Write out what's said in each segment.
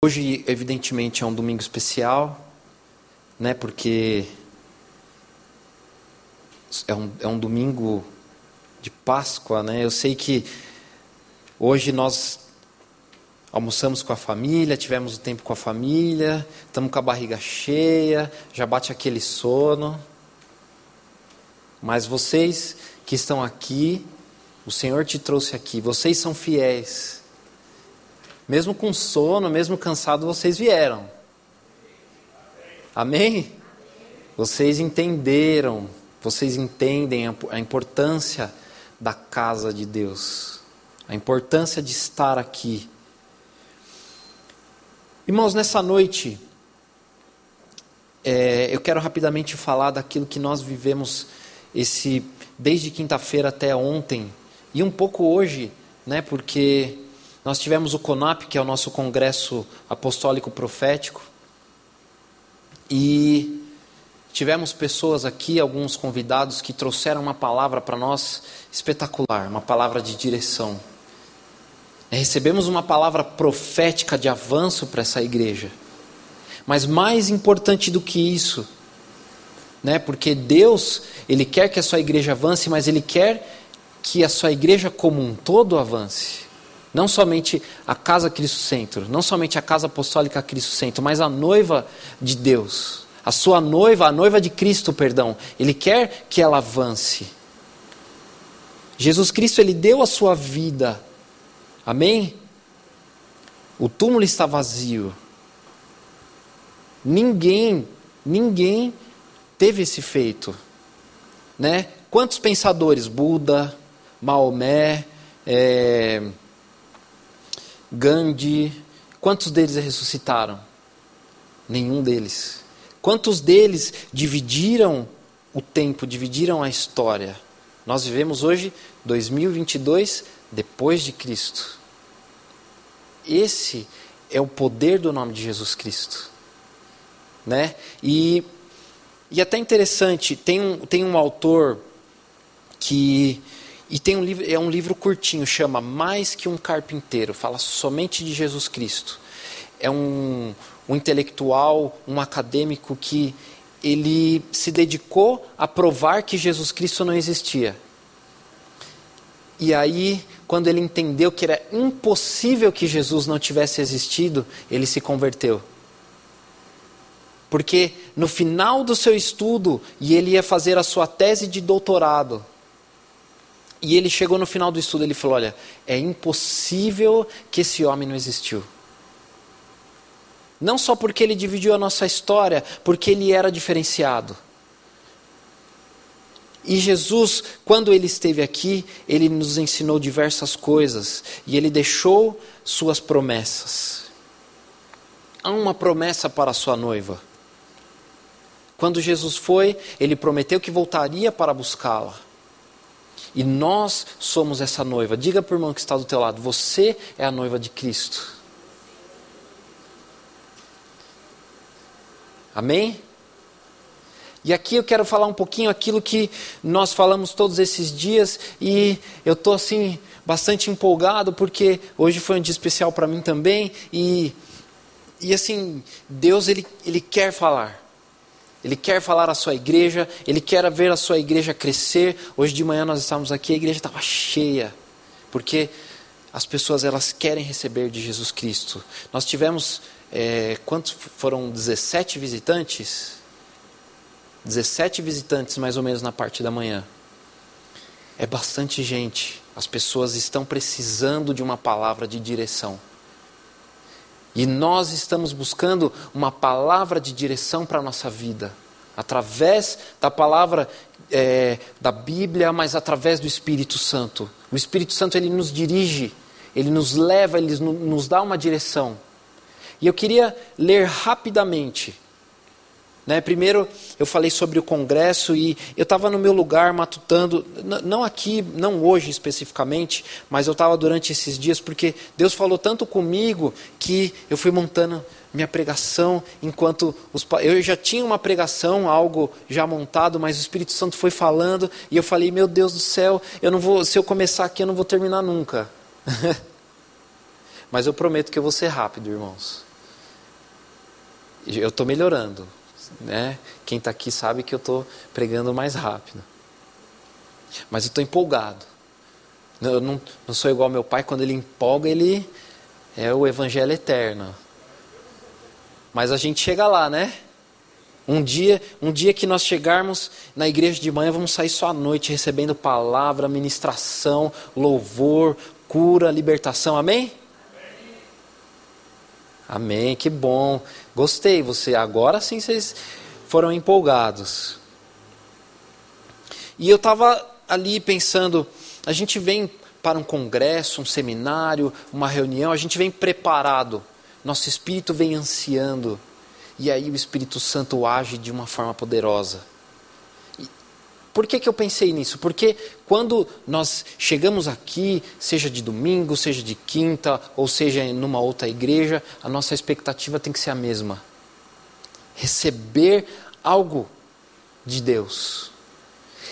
Hoje, evidentemente, é um domingo especial, né? Porque é um, é um domingo de Páscoa, né? Eu sei que hoje nós almoçamos com a família, tivemos o tempo com a família, estamos com a barriga cheia, já bate aquele sono. Mas vocês que estão aqui, o Senhor te trouxe aqui, vocês são fiéis. Mesmo com sono, mesmo cansado, vocês vieram. Amém? Vocês entenderam, vocês entendem a importância da casa de Deus, a importância de estar aqui. Irmãos, nessa noite, é, eu quero rapidamente falar daquilo que nós vivemos esse desde quinta-feira até ontem e um pouco hoje, né? Porque nós tivemos o CONAP, que é o nosso Congresso Apostólico Profético, e tivemos pessoas aqui, alguns convidados, que trouxeram uma palavra para nós espetacular, uma palavra de direção. Recebemos uma palavra profética de avanço para essa igreja. Mas mais importante do que isso, né? Porque Deus, ele quer que a sua igreja avance, mas ele quer que a sua igreja como um todo avance. Não somente a casa Cristo Centro, não somente a casa apostólica Cristo Centro, mas a noiva de Deus, a sua noiva, a noiva de Cristo, perdão. Ele quer que ela avance. Jesus Cristo, ele deu a sua vida. Amém? O túmulo está vazio. Ninguém, ninguém teve esse feito, né? Quantos pensadores? Buda, Maomé, é, Gandhi, quantos deles ressuscitaram? Nenhum deles. Quantos deles dividiram o tempo, dividiram a história? Nós vivemos hoje 2022 depois de Cristo. Esse é o poder do nome de Jesus Cristo. Né? E, e até interessante, tem um, tem um autor que e tem um livro, é um livro curtinho, chama Mais que um Carpinteiro, fala somente de Jesus Cristo. É um, um intelectual, um acadêmico que ele se dedicou a provar que Jesus Cristo não existia. E aí, quando ele entendeu que era impossível que Jesus não tivesse existido, ele se converteu. Porque no final do seu estudo, e ele ia fazer a sua tese de doutorado, e ele chegou no final do estudo, ele falou: Olha, é impossível que esse homem não existiu. Não só porque ele dividiu a nossa história, porque ele era diferenciado. E Jesus, quando ele esteve aqui, ele nos ensinou diversas coisas e ele deixou suas promessas. Há uma promessa para a sua noiva. Quando Jesus foi, ele prometeu que voltaria para buscá-la. E nós somos essa noiva. Diga para o irmão que está do teu lado, você é a noiva de Cristo. Amém? E aqui eu quero falar um pouquinho aquilo que nós falamos todos esses dias e eu estou assim bastante empolgado porque hoje foi um dia especial para mim também e e assim Deus ele, ele quer falar. Ele quer falar à sua igreja, ele quer ver a sua igreja crescer. Hoje de manhã nós estávamos aqui, a igreja estava cheia, porque as pessoas elas querem receber de Jesus Cristo. Nós tivemos, é, quantos foram 17 visitantes? 17 visitantes mais ou menos na parte da manhã. É bastante gente. As pessoas estão precisando de uma palavra de direção. E nós estamos buscando uma palavra de direção para a nossa vida, através da palavra é, da Bíblia, mas através do Espírito Santo. O Espírito Santo ele nos dirige, ele nos leva, ele nos dá uma direção. E eu queria ler rapidamente. Né? Primeiro, eu falei sobre o congresso e eu estava no meu lugar matutando, não aqui, não hoje especificamente, mas eu estava durante esses dias porque Deus falou tanto comigo que eu fui montando minha pregação enquanto os, eu já tinha uma pregação, algo já montado, mas o Espírito Santo foi falando e eu falei: "Meu Deus do céu, eu não vou, se eu começar aqui eu não vou terminar nunca". mas eu prometo que eu vou ser rápido, irmãos. Eu estou melhorando, né? Quem está aqui sabe que eu estou pregando mais rápido. Mas eu estou empolgado. Eu não, não sou igual ao meu pai, quando ele empolga, ele é o evangelho eterno. Mas a gente chega lá, né? Um dia, um dia que nós chegarmos na igreja de manhã, vamos sair só à noite recebendo palavra, ministração, louvor, cura, libertação. Amém? Amém, que bom. Gostei, você agora sim vocês foram empolgados. E eu estava ali pensando, a gente vem para um congresso, um seminário, uma reunião, a gente vem preparado. Nosso espírito vem ansiando. E aí o Espírito Santo age de uma forma poderosa. Por que, que eu pensei nisso? Porque quando nós chegamos aqui, seja de domingo, seja de quinta, ou seja numa outra igreja, a nossa expectativa tem que ser a mesma: receber algo de Deus.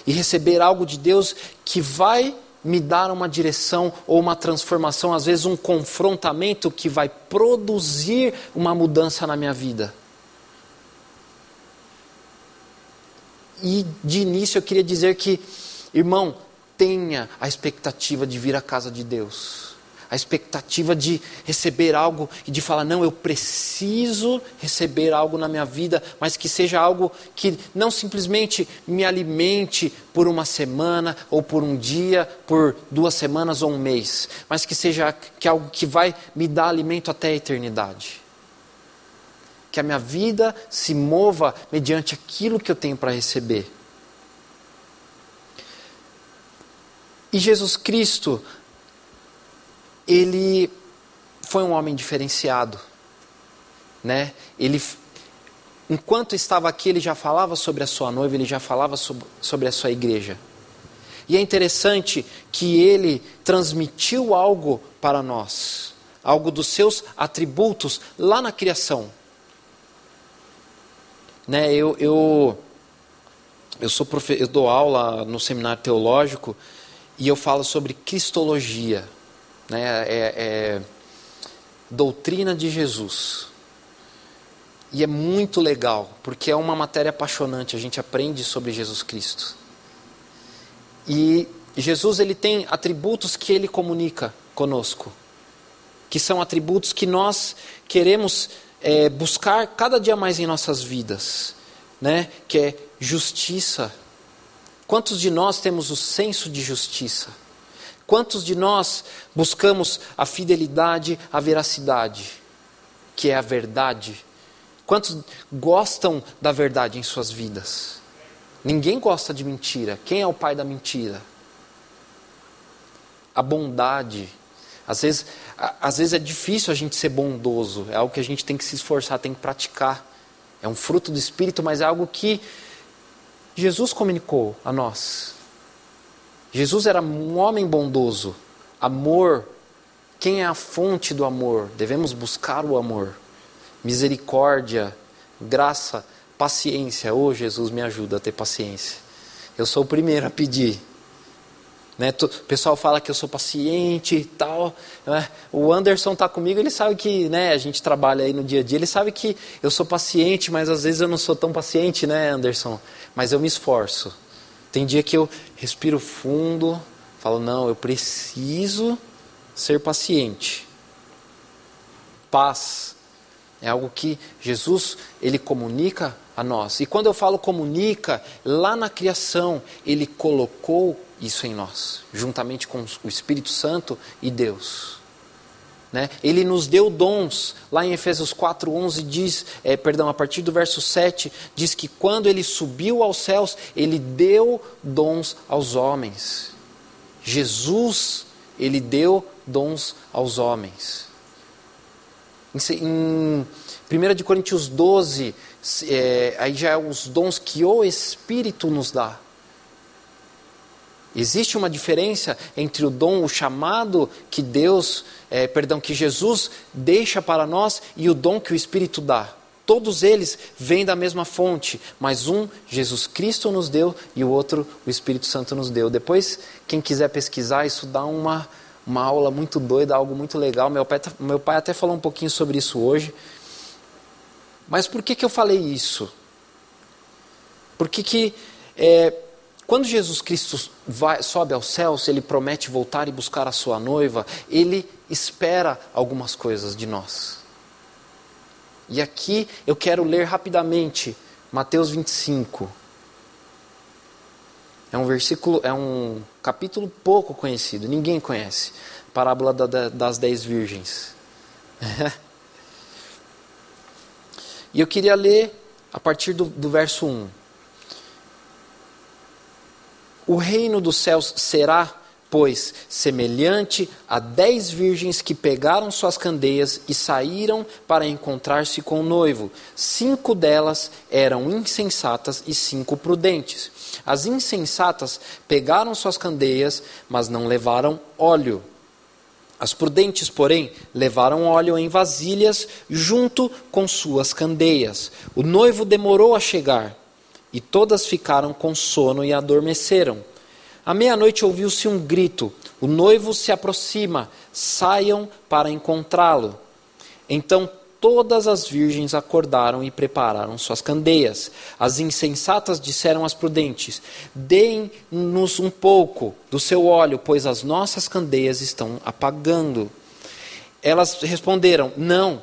E receber algo de Deus que vai me dar uma direção ou uma transformação, às vezes um confrontamento que vai produzir uma mudança na minha vida. E de início eu queria dizer que, irmão, tenha a expectativa de vir à casa de Deus. A expectativa de receber algo e de falar, não, eu preciso receber algo na minha vida, mas que seja algo que não simplesmente me alimente por uma semana, ou por um dia, por duas semanas ou um mês, mas que seja que algo que vai me dar alimento até a eternidade que a minha vida se mova mediante aquilo que eu tenho para receber. E Jesus Cristo, ele foi um homem diferenciado, né? Ele enquanto estava aqui, ele já falava sobre a sua noiva, ele já falava sobre, a sua igreja. E é interessante que ele transmitiu algo para nós, algo dos seus atributos lá na criação. Né, eu, eu, eu, sou profe... eu dou aula no seminário teológico e eu falo sobre cristologia, né, é, é doutrina de Jesus. E é muito legal, porque é uma matéria apaixonante, a gente aprende sobre Jesus Cristo. E Jesus ele tem atributos que ele comunica conosco, que são atributos que nós queremos é, buscar cada dia mais em nossas vidas, né? que é justiça. Quantos de nós temos o senso de justiça? Quantos de nós buscamos a fidelidade, a veracidade, que é a verdade? Quantos gostam da verdade em suas vidas? Ninguém gosta de mentira. Quem é o pai da mentira? A bondade, às vezes, às vezes é difícil a gente ser bondoso, é algo que a gente tem que se esforçar, tem que praticar. É um fruto do Espírito, mas é algo que Jesus comunicou a nós. Jesus era um homem bondoso, amor. Quem é a fonte do amor? Devemos buscar o amor. Misericórdia, graça, paciência. Oh, Jesus, me ajuda a ter paciência. Eu sou o primeiro a pedir. Né? O pessoal fala que eu sou paciente e tal. Né? O Anderson está comigo, ele sabe que né, a gente trabalha aí no dia a dia, ele sabe que eu sou paciente, mas às vezes eu não sou tão paciente, né, Anderson? Mas eu me esforço. Tem dia que eu respiro fundo, falo, não, eu preciso ser paciente. Paz é algo que Jesus ele comunica a nós. E quando eu falo comunica, lá na criação ele colocou isso em nós, juntamente com o Espírito Santo e Deus. Né? Ele nos deu dons, lá em Efésios 4,11 diz, é, perdão, a partir do verso 7, diz que quando ele subiu aos céus, ele deu dons aos homens. Jesus, ele deu dons aos homens. Em, 1 Coríntios 12, é, aí já é os dons que o Espírito nos dá. Existe uma diferença entre o dom, o chamado que Deus, é, perdão, que Jesus deixa para nós e o dom que o Espírito dá. Todos eles vêm da mesma fonte, mas um Jesus Cristo nos deu e o outro o Espírito Santo nos deu. Depois, quem quiser pesquisar, isso dá uma, uma aula muito doida, algo muito legal. Meu pai, tá, meu pai até falou um pouquinho sobre isso hoje. Mas por que, que eu falei isso? Porque que é, quando Jesus Cristo vai, sobe aos céus, ele promete voltar e buscar a sua noiva, ele espera algumas coisas de nós. E aqui eu quero ler rapidamente Mateus 25. É um versículo, é um capítulo pouco conhecido, ninguém conhece. Parábola da, da, das dez virgens. e eu queria ler a partir do, do verso 1. O reino dos céus será, pois, semelhante a dez virgens que pegaram suas candeias e saíram para encontrar-se com o noivo. Cinco delas eram insensatas e cinco prudentes. As insensatas pegaram suas candeias, mas não levaram óleo. As prudentes, porém, levaram óleo em vasilhas junto com suas candeias. O noivo demorou a chegar e todas ficaram com sono e adormeceram. À meia-noite ouviu-se um grito: O noivo se aproxima, saiam para encontrá-lo. Então todas as virgens acordaram e prepararam suas candeias. As insensatas disseram às prudentes: Deem-nos um pouco do seu óleo, pois as nossas candeias estão apagando. Elas responderam: Não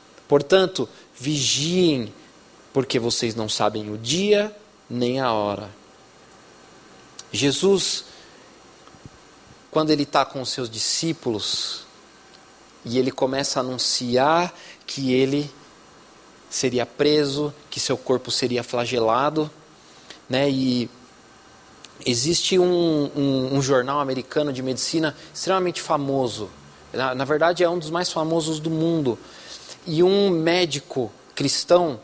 Portanto, vigiem, porque vocês não sabem o dia nem a hora. Jesus, quando ele está com os seus discípulos, e ele começa a anunciar que ele seria preso, que seu corpo seria flagelado, né? E existe um, um, um jornal americano de medicina extremamente famoso. Na, na verdade, é um dos mais famosos do mundo e um médico cristão,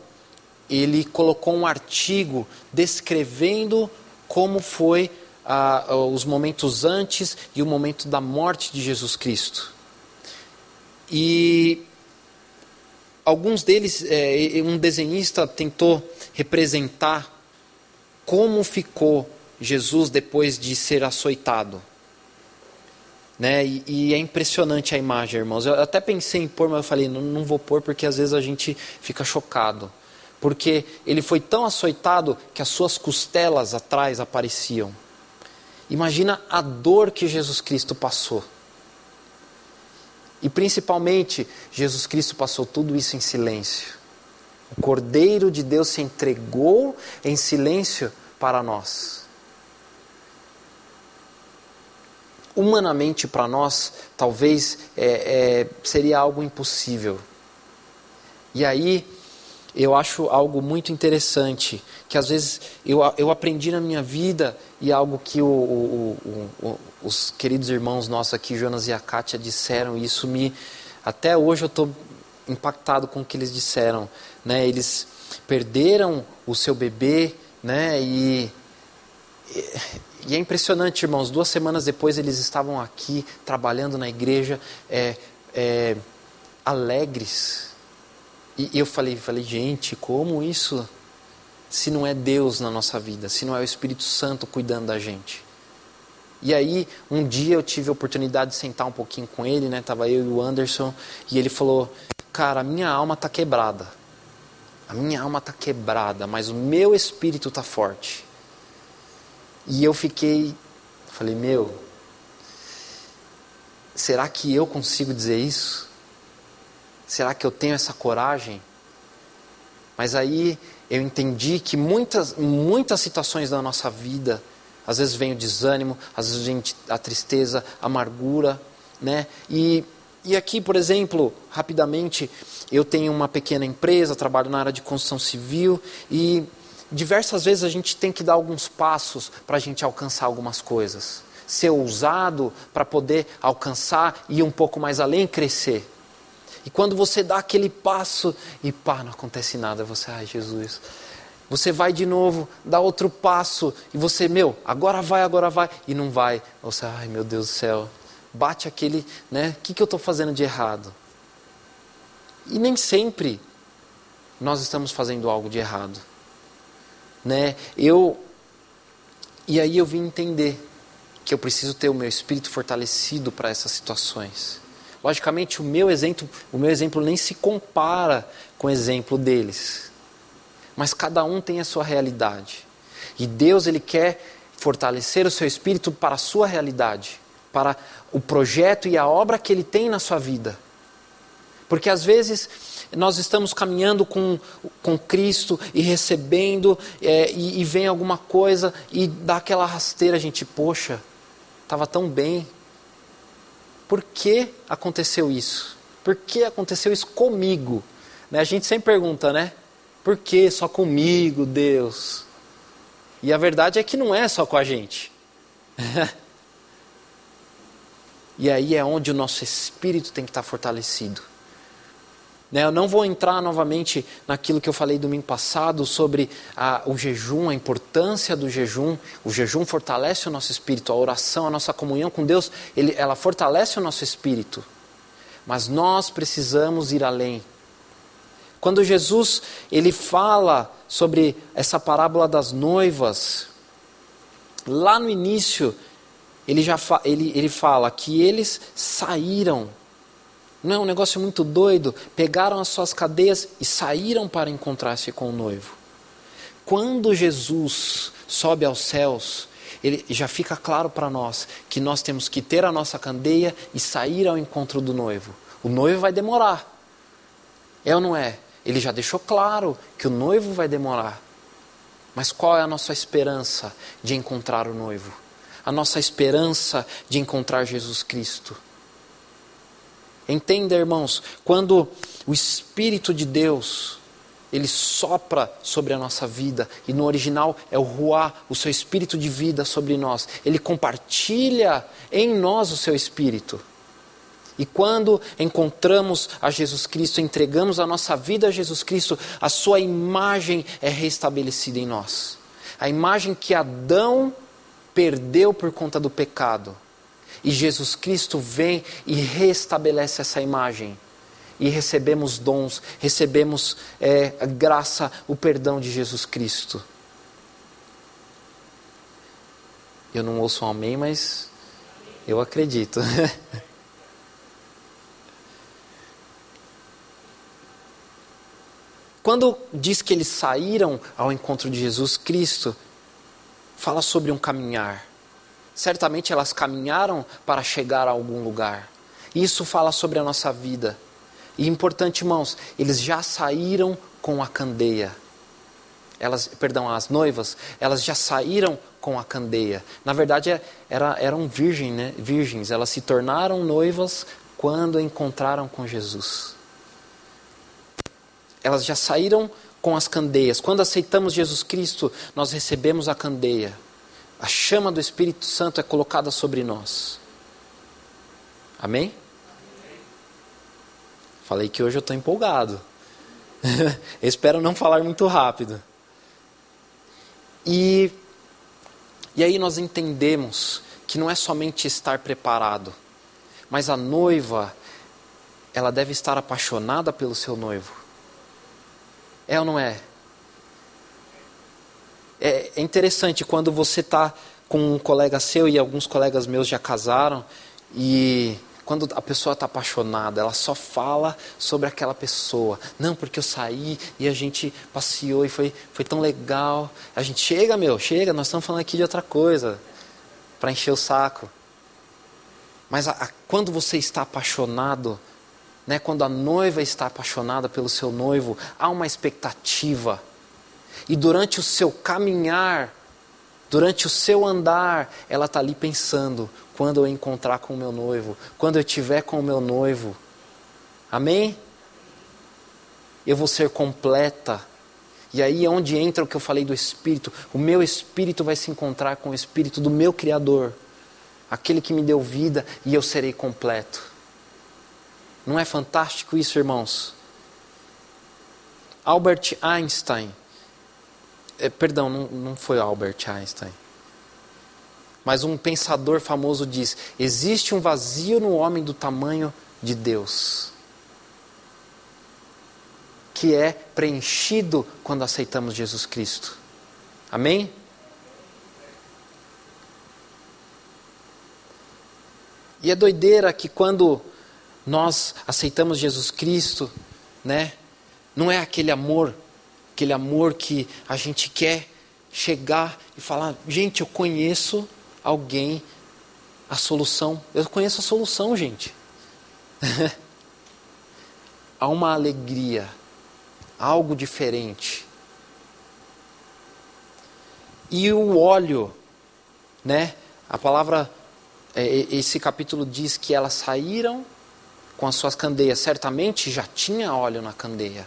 ele colocou um artigo descrevendo como foi ah, os momentos antes e o momento da morte de Jesus Cristo. E alguns deles, é, um desenhista tentou representar como ficou Jesus depois de ser açoitado. Né? E, e, é impressionante a imagem, irmãos. Eu até pensei em pôr, mas eu falei, não, não vou pôr porque às vezes a gente fica chocado. Porque ele foi tão açoitado que as suas costelas atrás apareciam. Imagina a dor que Jesus Cristo passou. E principalmente, Jesus Cristo passou tudo isso em silêncio. O Cordeiro de Deus se entregou em silêncio para nós. Humanamente para nós, talvez é, é, seria algo impossível. E aí, eu acho algo muito interessante, que às vezes eu, eu aprendi na minha vida, e algo que o, o, o, os queridos irmãos nossos aqui, Jonas e a Kátia, disseram, e isso me. Até hoje eu estou impactado com o que eles disseram. Né? Eles perderam o seu bebê, né? e e é impressionante, irmãos, duas semanas depois eles estavam aqui trabalhando na igreja, é, é, alegres. E, eu falei, falei, gente, como isso? Se não é Deus na nossa vida, se não é o Espírito Santo cuidando da gente. E aí, um dia eu tive a oportunidade de sentar um pouquinho com ele, né? Tava eu e o Anderson, e ele falou: "Cara, a minha alma está quebrada. A minha alma está quebrada, mas o meu espírito está forte." E eu fiquei, falei, meu, será que eu consigo dizer isso? Será que eu tenho essa coragem? Mas aí eu entendi que muitas, muitas situações da nossa vida, às vezes vem o desânimo, às vezes vem a tristeza, a amargura, né? E, e aqui, por exemplo, rapidamente, eu tenho uma pequena empresa, trabalho na área de construção civil e diversas vezes a gente tem que dar alguns passos para a gente alcançar algumas coisas. Ser ousado para poder alcançar e ir um pouco mais além, crescer. E quando você dá aquele passo e pá, não acontece nada, você, ai Jesus. Você vai de novo, dá outro passo e você, meu, agora vai, agora vai, e não vai. Você, ai meu Deus do céu, bate aquele, né? O que, que eu estou fazendo de errado? E nem sempre nós estamos fazendo algo de errado, né? Eu e aí eu vim entender que eu preciso ter o meu espírito fortalecido para essas situações. Logicamente, o meu exemplo, o meu exemplo nem se compara com o exemplo deles. Mas cada um tem a sua realidade. E Deus ele quer fortalecer o seu espírito para a sua realidade, para o projeto e a obra que ele tem na sua vida. Porque às vezes nós estamos caminhando com, com Cristo e recebendo, é, e, e vem alguma coisa e dá aquela rasteira, a gente, poxa, estava tão bem, por que aconteceu isso? Por que aconteceu isso comigo? Né? A gente sempre pergunta, né? Por que só comigo, Deus? E a verdade é que não é só com a gente. e aí é onde o nosso espírito tem que estar fortalecido. Né, eu não vou entrar novamente naquilo que eu falei domingo passado sobre a, o jejum, a importância do jejum. O jejum fortalece o nosso espírito, a oração, a nossa comunhão com Deus, ele, ela fortalece o nosso espírito. Mas nós precisamos ir além. Quando Jesus ele fala sobre essa parábola das noivas, lá no início ele já fa ele, ele fala que eles saíram não é um negócio muito doido? Pegaram as suas cadeias e saíram para encontrar-se com o noivo. Quando Jesus sobe aos céus, ele já fica claro para nós que nós temos que ter a nossa candeia e sair ao encontro do noivo. O noivo vai demorar. É ou não é? Ele já deixou claro que o noivo vai demorar. Mas qual é a nossa esperança de encontrar o noivo? A nossa esperança de encontrar Jesus Cristo. Entenda, irmãos, quando o Espírito de Deus ele sopra sobre a nossa vida e no original é o ruá, o seu espírito de vida sobre nós. Ele compartilha em nós o seu espírito. E quando encontramos a Jesus Cristo, entregamos a nossa vida a Jesus Cristo, a sua imagem é restabelecida em nós. A imagem que Adão perdeu por conta do pecado e Jesus Cristo vem e restabelece essa imagem. E recebemos dons, recebemos é, a graça, o perdão de Jesus Cristo. Eu não ouço um amém, mas eu acredito. Quando diz que eles saíram ao encontro de Jesus Cristo, fala sobre um caminhar certamente elas caminharam para chegar a algum lugar. Isso fala sobre a nossa vida. E importante, irmãos, eles já saíram com a candeia. Elas, perdão, as noivas, elas já saíram com a candeia. Na verdade, é, era, eram virgem, né? virgens. Elas se tornaram noivas quando encontraram com Jesus. Elas já saíram com as candeias. Quando aceitamos Jesus Cristo, nós recebemos a candeia a chama do Espírito Santo é colocada sobre nós. Amém? Falei que hoje eu estou empolgado. espero não falar muito rápido. E, e aí nós entendemos que não é somente estar preparado, mas a noiva, ela deve estar apaixonada pelo seu noivo. É ou não é? É, é interessante quando você está com um colega seu e alguns colegas meus já casaram e quando a pessoa está apaixonada, ela só fala sobre aquela pessoa. Não, porque eu saí e a gente passeou e foi, foi tão legal. A gente chega, meu, chega, nós estamos falando aqui de outra coisa, para encher o saco. Mas a, a, quando você está apaixonado, né, quando a noiva está apaixonada pelo seu noivo, há uma expectativa. E durante o seu caminhar, durante o seu andar, ela está ali pensando: quando eu encontrar com o meu noivo, quando eu estiver com o meu noivo. Amém? Eu vou ser completa. E aí é onde entra o que eu falei do Espírito. O meu Espírito vai se encontrar com o Espírito do meu Criador, aquele que me deu vida, e eu serei completo. Não é fantástico isso, irmãos? Albert Einstein, é, perdão, não, não foi Albert Einstein, mas um pensador famoso diz: existe um vazio no homem do tamanho de Deus, que é preenchido quando aceitamos Jesus Cristo. Amém? E é doideira que quando nós aceitamos Jesus Cristo, né? Não é aquele amor, aquele amor que a gente quer chegar e falar, gente, eu conheço alguém a solução. Eu conheço a solução, gente. Há uma alegria, algo diferente. E o óleo, né? A palavra, é, esse capítulo diz que elas saíram com as suas candeias. Certamente já tinha óleo na candeia.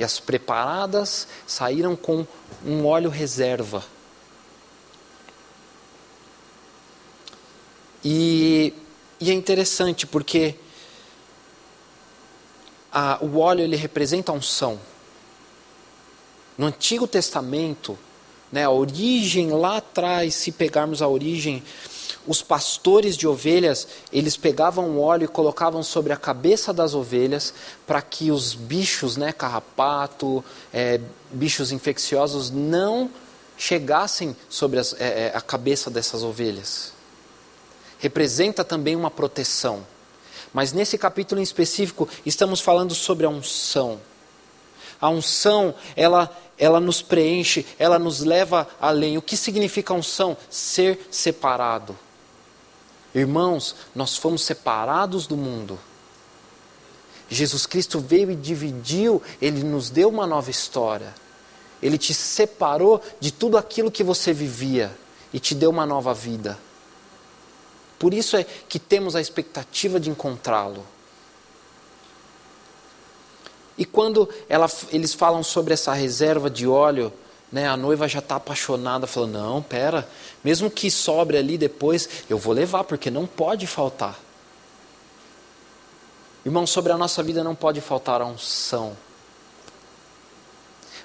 E as preparadas saíram com um óleo reserva. E, e é interessante porque a, o óleo ele representa a unção. No Antigo Testamento, né, a origem lá atrás, se pegarmos a origem os pastores de ovelhas, eles pegavam óleo e colocavam sobre a cabeça das ovelhas para que os bichos, né, carrapato, é, bichos infecciosos, não chegassem sobre as, é, é, a cabeça dessas ovelhas. Representa também uma proteção. Mas nesse capítulo em específico, estamos falando sobre a unção. A unção, ela, ela nos preenche, ela nos leva além. O que significa unção? Ser separado. Irmãos, nós fomos separados do mundo. Jesus Cristo veio e dividiu, ele nos deu uma nova história. Ele te separou de tudo aquilo que você vivia e te deu uma nova vida. Por isso é que temos a expectativa de encontrá-lo. E quando ela, eles falam sobre essa reserva de óleo, né, a noiva já está apaixonada, falando: Não, pera, mesmo que sobre ali depois, eu vou levar, porque não pode faltar. Irmão, sobre a nossa vida não pode faltar a unção.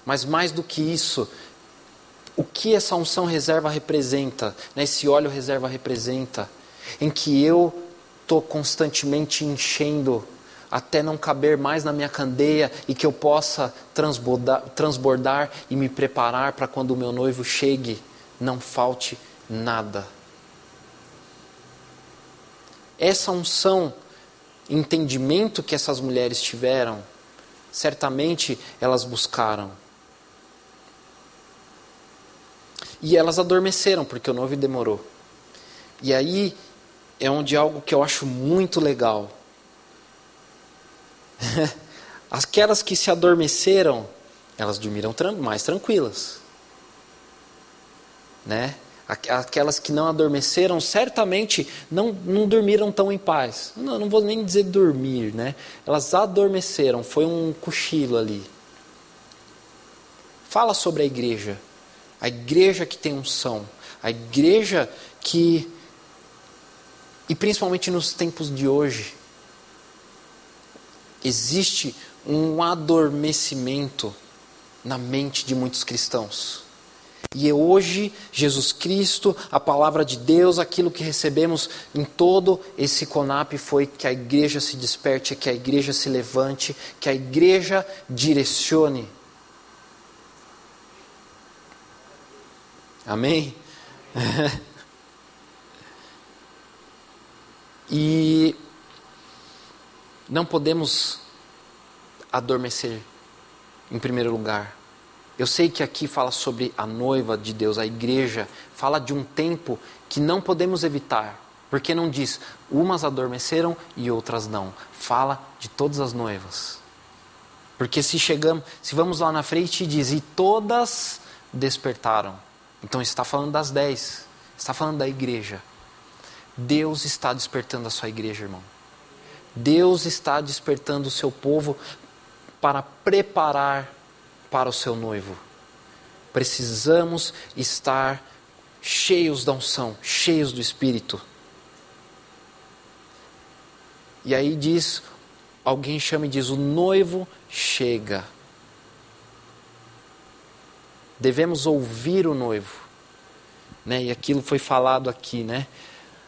Mas mais do que isso, o que essa unção reserva representa, né, esse óleo reserva representa, em que eu estou constantemente enchendo até não caber mais na minha candeia e que eu possa transbordar, transbordar e me preparar para quando o meu noivo chegue, não falte nada. Essa unção, entendimento que essas mulheres tiveram, certamente elas buscaram. E elas adormeceram, porque o noivo demorou. E aí é onde algo que eu acho muito legal Aquelas que se adormeceram, elas dormiram mais tranquilas. Né? Aquelas que não adormeceram, certamente não, não dormiram tão em paz. Não, não vou nem dizer dormir, né? Elas adormeceram, foi um cochilo ali. Fala sobre a igreja. A igreja que tem unção. A igreja que. E principalmente nos tempos de hoje, existe um adormecimento na mente de muitos cristãos. E é hoje, Jesus Cristo, a palavra de Deus, aquilo que recebemos em todo esse CONAP foi que a igreja se desperte, que a igreja se levante, que a igreja direcione. Amém? e não podemos adormecer, em primeiro lugar. Eu sei que aqui fala sobre a noiva de Deus, a igreja, fala de um tempo que não podemos evitar. Porque não diz umas adormeceram e outras não. Fala de todas as noivas. Porque se chegamos, se vamos lá na frente e diz e todas despertaram. Então está falando das dez, está falando da igreja. Deus está despertando a sua igreja, irmão. Deus está despertando o seu povo para preparar para o seu noivo. Precisamos estar cheios da unção, cheios do Espírito. E aí diz, alguém chama e diz: o noivo chega. Devemos ouvir o noivo. Né? E aquilo foi falado aqui, né?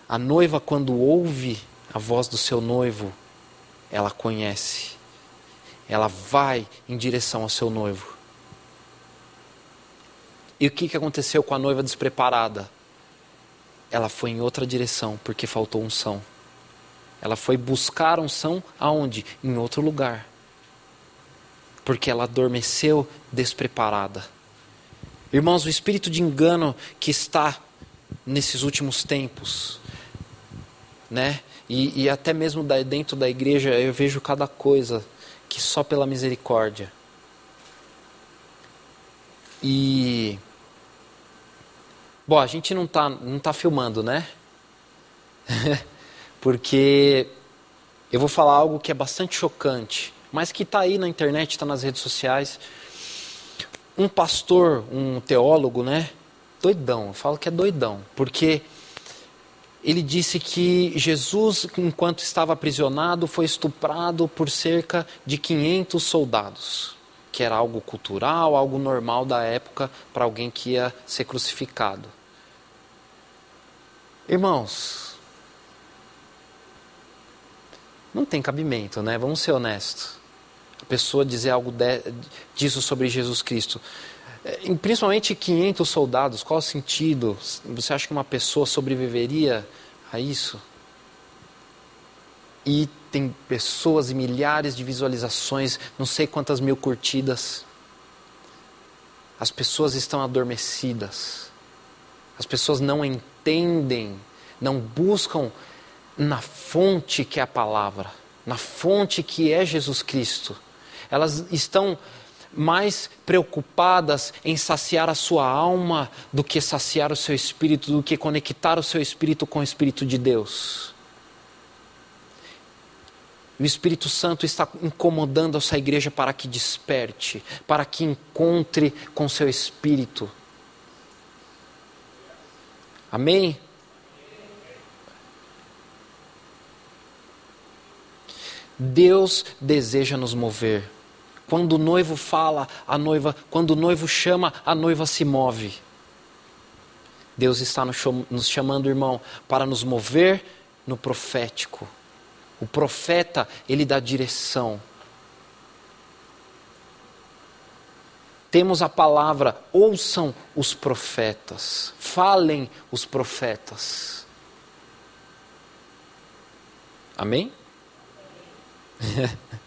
A noiva, quando ouve a voz do seu noivo, ela conhece. Ela vai em direção ao seu noivo. E o que, aconteceu com a noiva despreparada? Ela foi em outra direção, porque faltou unção. Ela foi buscar unção aonde? Em outro lugar. Porque ela adormeceu despreparada. Irmãos, o espírito de engano que está nesses últimos tempos, né? E, e até mesmo dentro da igreja eu vejo cada coisa que só pela misericórdia. E bom, a gente não está não tá filmando, né? Porque eu vou falar algo que é bastante chocante, mas que está aí na internet, está nas redes sociais. Um pastor, um teólogo, né? Doidão, eu falo que é doidão, porque ele disse que Jesus, enquanto estava aprisionado, foi estuprado por cerca de 500 soldados, que era algo cultural, algo normal da época para alguém que ia ser crucificado. Irmãos, não tem cabimento, né? Vamos ser honestos. A pessoa dizer algo de, disso sobre Jesus Cristo. É, principalmente 500 soldados, qual o sentido? Você acha que uma pessoa sobreviveria a isso? E tem pessoas e milhares de visualizações, não sei quantas mil curtidas. As pessoas estão adormecidas. As pessoas não entendem, não buscam na fonte que é a palavra, na fonte que é Jesus Cristo. Elas estão mais preocupadas em saciar a sua alma do que saciar o seu espírito, do que conectar o seu espírito com o Espírito de Deus. O Espírito Santo está incomodando essa igreja para que desperte, para que encontre com seu espírito. Amém? Deus deseja nos mover. Quando o noivo fala, a noiva, quando o noivo chama, a noiva se move. Deus está nos chamando, irmão, para nos mover no profético. O profeta, ele dá direção. Temos a palavra, ouçam os profetas, falem os profetas. Amém?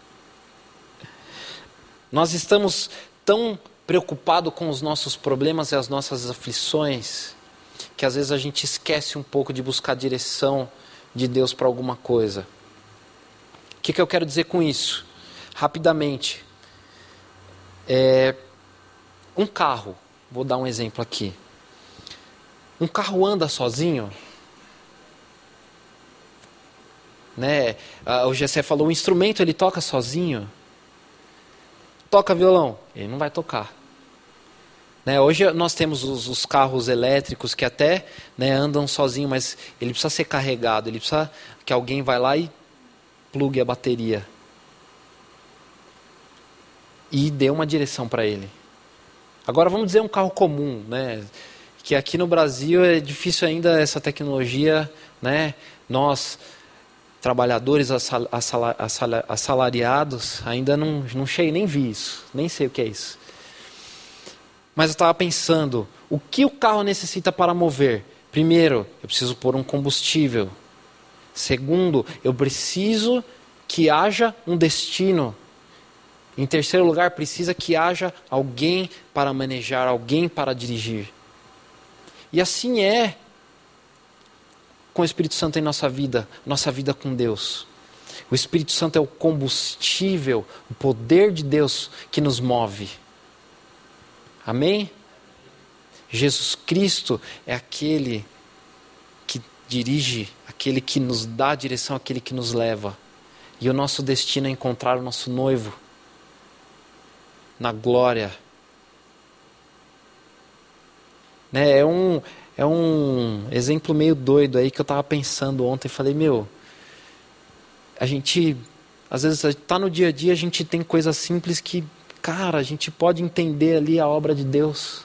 Nós estamos tão preocupados com os nossos problemas e as nossas aflições que às vezes a gente esquece um pouco de buscar a direção de Deus para alguma coisa. O que, que, eu quero dizer com isso? Rapidamente. É, um carro, vou dar um exemplo aqui. Um carro anda sozinho? Né? Ah, o Gessé falou, o instrumento ele toca sozinho. Toca violão, ele não vai tocar. Né? Hoje nós temos os, os, carros elétricos que até né, andam sozinho, mas ele precisa ser carregado, ele precisa que alguém vai lá e plugue a bateria. E dê uma direção para ele. Agora vamos dizer um carro comum, né? Que aqui no Brasil é difícil ainda essa tecnologia, né? Nós trabalhadores assalariados, ainda não, não cheguei, nem vi isso, nem sei o que é isso. Mas eu estava pensando, o que o carro necessita para mover? Primeiro, eu preciso pôr um combustível. Segundo, eu preciso que haja um destino. Em terceiro lugar, precisa que haja alguém para manejar, alguém para dirigir. E assim é com o Espírito Santo em nossa vida, nossa vida com Deus. O Espírito Santo é o combustível, o poder de Deus que nos move. Amém? Jesus Cristo é aquele que dirige, aquele que nos dá a direção, aquele que nos leva. E o nosso destino é encontrar o nosso noivo na glória. Né, é, um, é um exemplo meio doido aí que eu estava pensando ontem. Falei, meu, a gente, às vezes, está no dia a dia, a gente tem coisas simples que, cara, a gente pode entender ali a obra de Deus.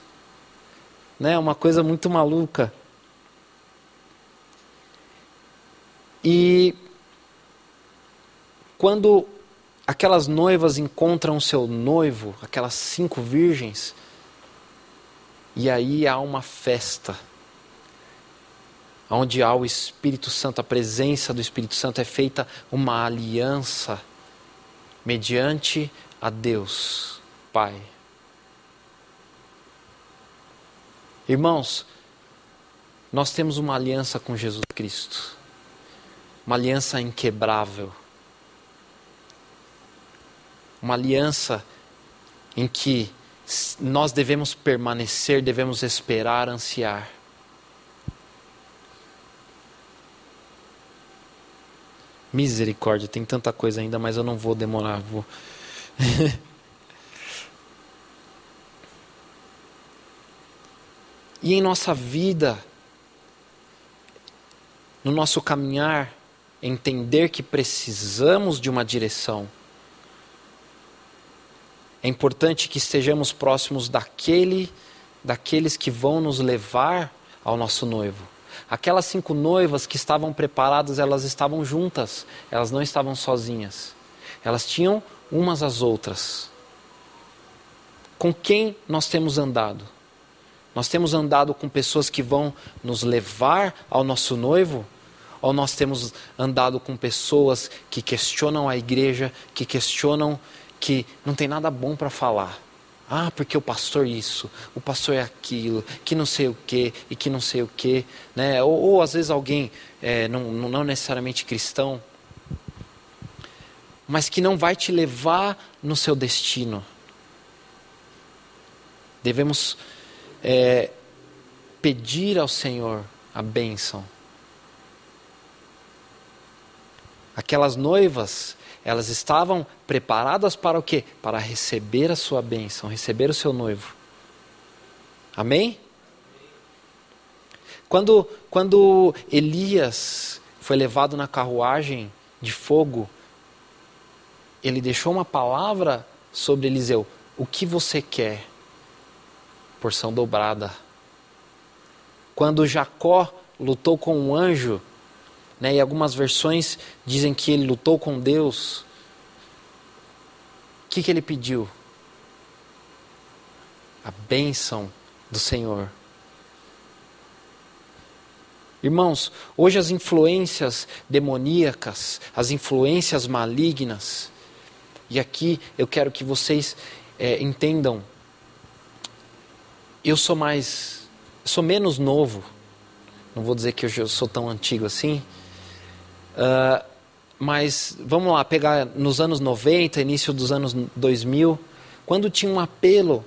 Né, uma coisa muito maluca. E quando aquelas noivas encontram seu noivo, aquelas cinco virgens, e aí há uma festa, onde há o Espírito Santo, a presença do Espírito Santo, é feita uma aliança mediante a Deus, Pai. Irmãos, nós temos uma aliança com Jesus Cristo, uma aliança inquebrável uma aliança em que nós devemos permanecer, devemos esperar, ansiar. Misericórdia, tem tanta coisa ainda, mas eu não vou demorar, vou. e em nossa vida, no nosso caminhar, entender que precisamos de uma direção é importante que estejamos próximos daquele, daqueles que vão nos levar ao nosso noivo. Aquelas cinco noivas que estavam preparadas, elas estavam juntas, elas não estavam sozinhas. Elas tinham umas às outras. Com quem nós temos andado? Nós temos andado com pessoas que vão nos levar ao nosso noivo? Ou nós temos andado com pessoas que questionam a igreja, que questionam que não tem nada bom para falar. Ah, porque o pastor isso, o pastor é aquilo, que não sei o que e que não sei o que, né? Ou, ou às vezes alguém é, não, não necessariamente cristão, mas que não vai te levar no seu destino. Devemos é, pedir ao Senhor a bênção. Aquelas noivas elas estavam preparadas para o quê? Para receber a sua bênção, receber o seu noivo. Amém? Quando, quando Elias foi levado na carruagem de fogo, ele deixou uma palavra sobre Eliseu: O que você quer? Porção dobrada. Quando Jacó lutou com um anjo, né? E algumas versões dizem que ele lutou com Deus. O que, que ele pediu? A bênção do Senhor. Irmãos, hoje as influências demoníacas, as influências malignas, e aqui eu quero que vocês é, entendam, eu sou mais, sou menos novo, não vou dizer que eu sou tão antigo assim, Uh, mas vamos lá, pegar nos anos 90, início dos anos 2000, quando tinha um apelo,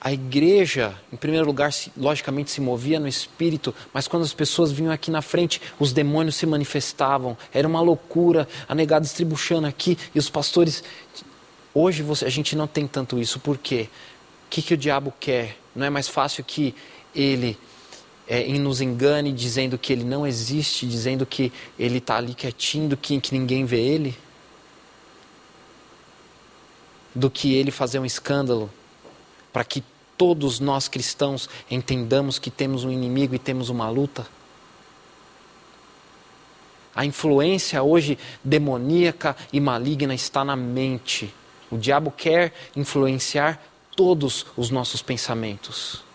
a igreja, em primeiro lugar, logicamente se movia no espírito, mas quando as pessoas vinham aqui na frente, os demônios se manifestavam, era uma loucura, a negada estribuchando aqui, e os pastores. Hoje você, a gente não tem tanto isso, por quê? O que, que o diabo quer? Não é mais fácil que ele é, nos engane dizendo que ele não existe, dizendo que ele está ali quietinho, que, que ninguém vê ele? Do que ele fazer um escândalo para que todos nós cristãos entendamos que temos um inimigo e temos uma luta? A influência hoje demoníaca e maligna está na mente. O diabo quer influenciar todos os nossos pensamentos.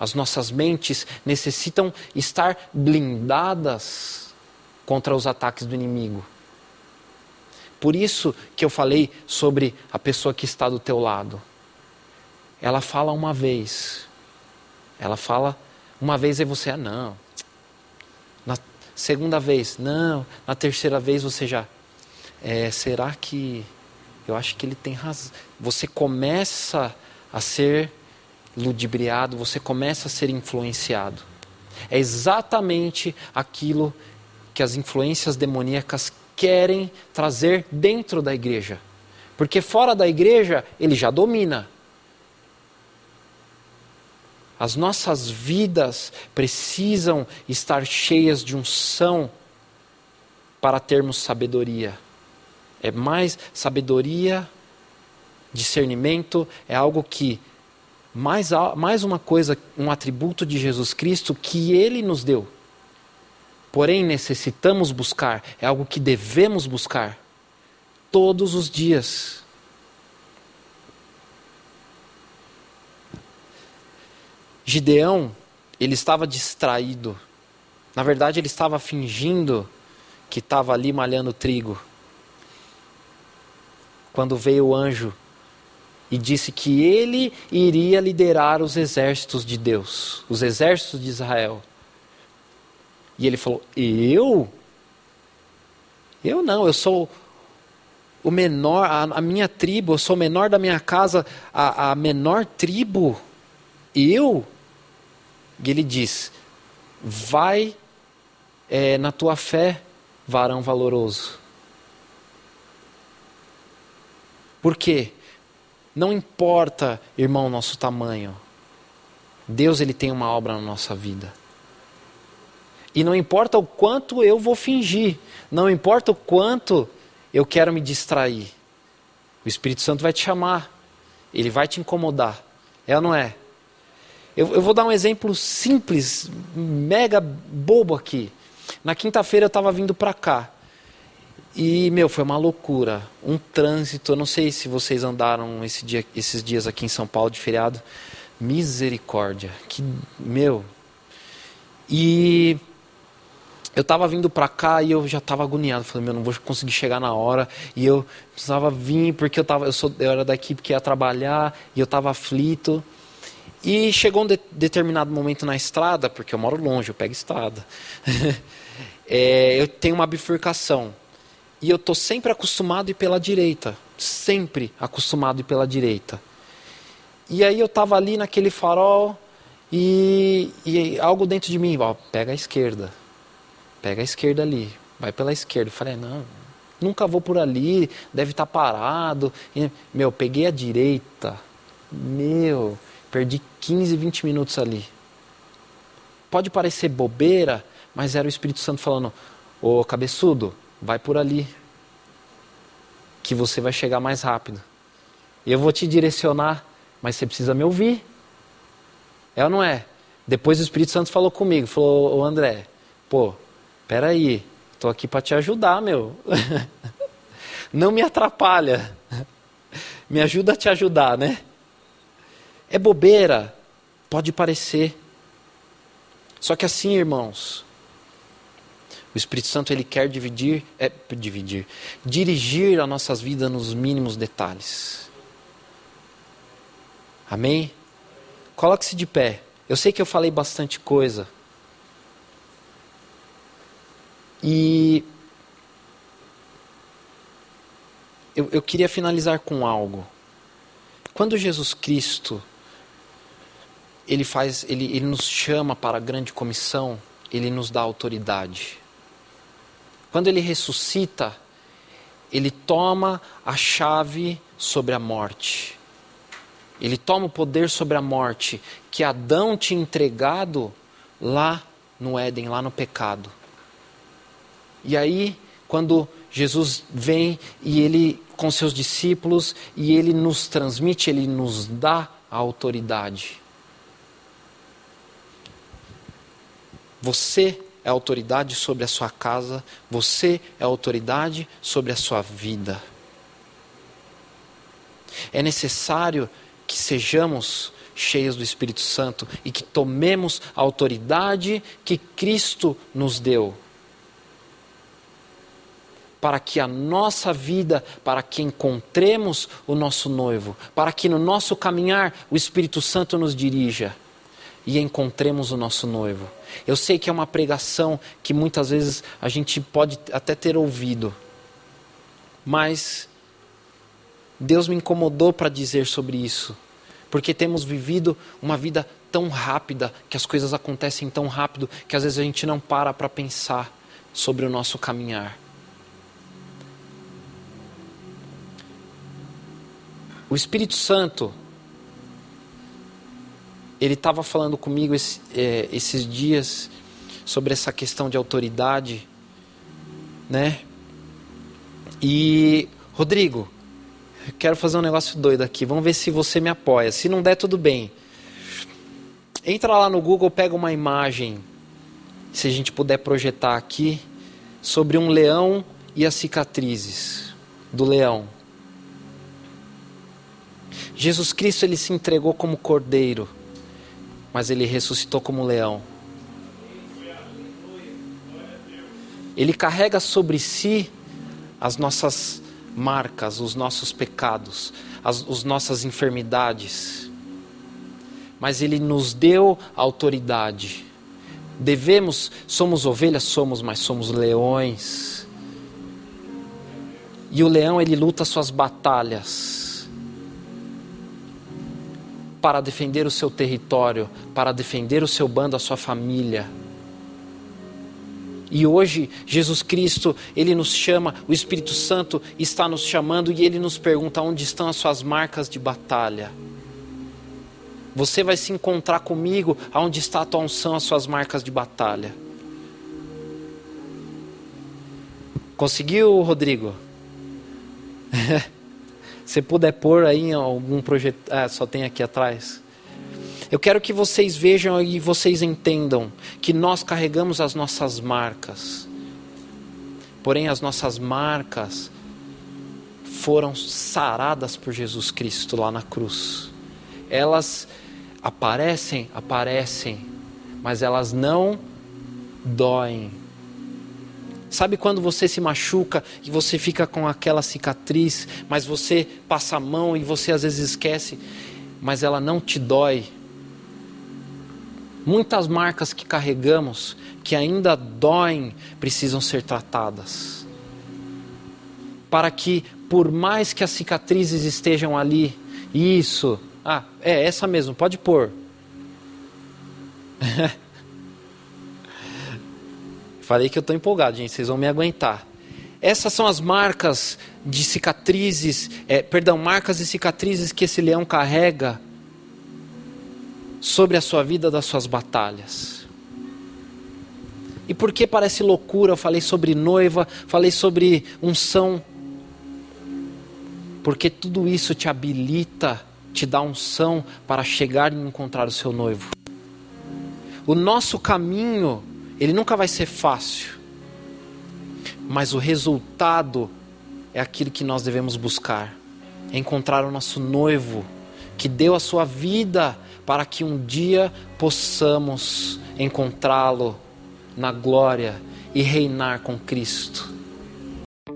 As nossas mentes necessitam estar blindadas contra os ataques do inimigo. Por isso que eu falei sobre a pessoa que está do teu lado. Ela fala uma vez, ela fala Uma vez aí você, ah, não. Na segunda vez, não. Na terceira vez você já, é, será que eu acho que ele tem razão. Você começa a ser ludibriado, você começa a ser influenciado. É exatamente aquilo que as influências demoníacas querem trazer dentro da igreja. Porque fora da igreja ele já domina. As nossas vidas precisam estar cheias de unção para termos sabedoria. É mais sabedoria, discernimento, é algo que mais, mais uma coisa, um atributo de Jesus Cristo que ele nos deu. Porém, necessitamos buscar, é algo que devemos buscar todos os dias. Gideão, ele estava distraído. Na verdade, ele estava fingindo que estava ali malhando trigo. Quando veio o anjo e disse que ele iria liderar os exércitos de Deus, os exércitos de Israel. E ele falou: Eu? Eu não, eu sou o menor, a, a minha tribo, eu sou o menor da minha casa, a, a menor tribo. Eu? E ele diz: Vai é, na tua fé, varão valoroso. Por quê? Não importa, irmão, nosso tamanho. Deus ele tem uma obra na nossa vida. E não importa o quanto eu vou fingir, não importa o quanto eu quero me distrair. O Espírito Santo vai te chamar, ele vai te incomodar. É ou não é? Eu, eu vou dar um exemplo simples, mega bobo aqui. Na quinta-feira eu estava vindo para cá. E, meu, foi uma loucura. Um trânsito. Eu não sei se vocês andaram esse dia, esses dias aqui em São Paulo de feriado. Misericórdia. Que, meu. E eu estava vindo para cá e eu já estava agoniado. Falei, meu, não vou conseguir chegar na hora. E eu precisava vir porque eu, tava, eu, sou, eu era da equipe que ia trabalhar e eu estava aflito. E chegou um de, determinado momento na estrada, porque eu moro longe, eu pego estrada. é, eu tenho uma bifurcação. E eu estou sempre acostumado a ir pela direita. Sempre acostumado a ir pela direita. E aí eu estava ali naquele farol e, e, algo dentro de mim, ó, pega a esquerda. Pega a esquerda ali. Vai pela esquerda. Eu falei, não, nunca vou por ali, deve estar tá parado. E, meu, peguei a direita. Meu, perdi 15, 20 minutos ali. Pode parecer bobeira, mas era o Espírito Santo falando: Ô cabeçudo, vai por ali, que você vai chegar mais rápido. Eu vou te direcionar, mas você precisa me ouvir. É ou não é? Depois o Espírito Santo falou comigo, falou, ô André, pô, peraí, tô aqui para te ajudar, meu. não me atrapalha. Me ajuda a te ajudar, né? É bobeira, pode parecer. Só que assim, irmãos, o Espírito Santo ele quer dividir, é, dividir, dirigir as nossas vidas nos mínimos detalhes. Amém? Coloque-se de pé. Eu sei que eu falei bastante coisa. E eu, eu queria finalizar com algo. Quando Jesus Cristo ele faz, ele, ele nos chama para a grande comissão, ele nos dá autoridade. Quando ele ressuscita, ele toma a chave sobre a morte. Ele toma o poder sobre a morte que Adão tinha entregado lá no Éden, lá no pecado. E aí, quando Jesus vem e ele com seus discípulos e ele nos transmite, ele nos dá a autoridade. Você é autoridade sobre a sua casa, você é autoridade sobre a sua vida. É necessário que sejamos cheios do Espírito Santo e que tomemos a autoridade que Cristo nos deu. Para que a nossa vida, para que encontremos o nosso noivo, para que no nosso caminhar o Espírito Santo nos dirija. E encontremos o nosso noivo. Eu sei que é uma pregação que muitas vezes a gente pode até ter ouvido, mas Deus me incomodou para dizer sobre isso, porque temos vivido uma vida tão rápida, que as coisas acontecem tão rápido, que às vezes a gente não para para pensar sobre o nosso caminhar. O Espírito Santo, ele estava falando comigo esse, é, esses dias sobre essa questão de autoridade, né? E, Rodrigo, quero fazer um negócio doido aqui. Vamos ver se você me apoia. Se não der, tudo bem. Entra lá no Google, pega uma imagem, se a gente puder projetar aqui, sobre um leão e as cicatrizes do leão. Jesus Cristo ele se entregou como cordeiro, mas ele ressuscitou como leão. Ele carrega sobre si as nossas marcas, os nossos pecados, as, as nossas enfermidades. Mas ele nos deu autoridade. Devemos, somos ovelhas, somos, mas somos leões. E o leão ele luta suas batalhas para defender o seu território, para defender o seu bando, a sua família. E hoje, Jesus Cristo, Ele nos chama, o Espírito Santo está nos chamando e Ele nos pergunta onde estão as suas marcas de batalha. Você vai se encontrar comigo aonde está a tua unção, as suas marcas de batalha. Conseguiu, Rodrigo? Se puder pôr aí algum projeto. Ah, só tem aqui atrás. Eu quero que vocês vejam e vocês entendam que nós carregamos as nossas marcas. Porém, as nossas marcas foram saradas por Jesus Cristo lá na cruz. Elas aparecem, aparecem, mas elas não doem. Sabe quando você se machuca e você fica com aquela cicatriz, mas você passa a mão e você às vezes esquece, mas ela não te dói? Muitas marcas que carregamos, que ainda doem, precisam ser tratadas. Para que, por mais que as cicatrizes estejam ali, isso, ah, é essa mesmo, pode pôr. Falei que eu estou empolgado, gente, vocês vão me aguentar. Essas são as marcas de cicatrizes, é, perdão, marcas e cicatrizes que esse leão carrega sobre a sua vida das suas batalhas. E por que parece loucura? Eu falei sobre noiva, falei sobre unção. Porque tudo isso te habilita, te dá unção para chegar e encontrar o seu noivo. O nosso caminho ele nunca vai ser fácil, mas o resultado é aquilo que nós devemos buscar: é encontrar o nosso noivo que deu a sua vida para que um dia possamos encontrá-lo na glória e reinar com Cristo.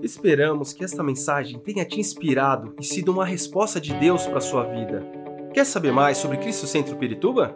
Esperamos que esta mensagem tenha te inspirado e sido uma resposta de Deus para a sua vida. Quer saber mais sobre Cristo Centro Pirituba?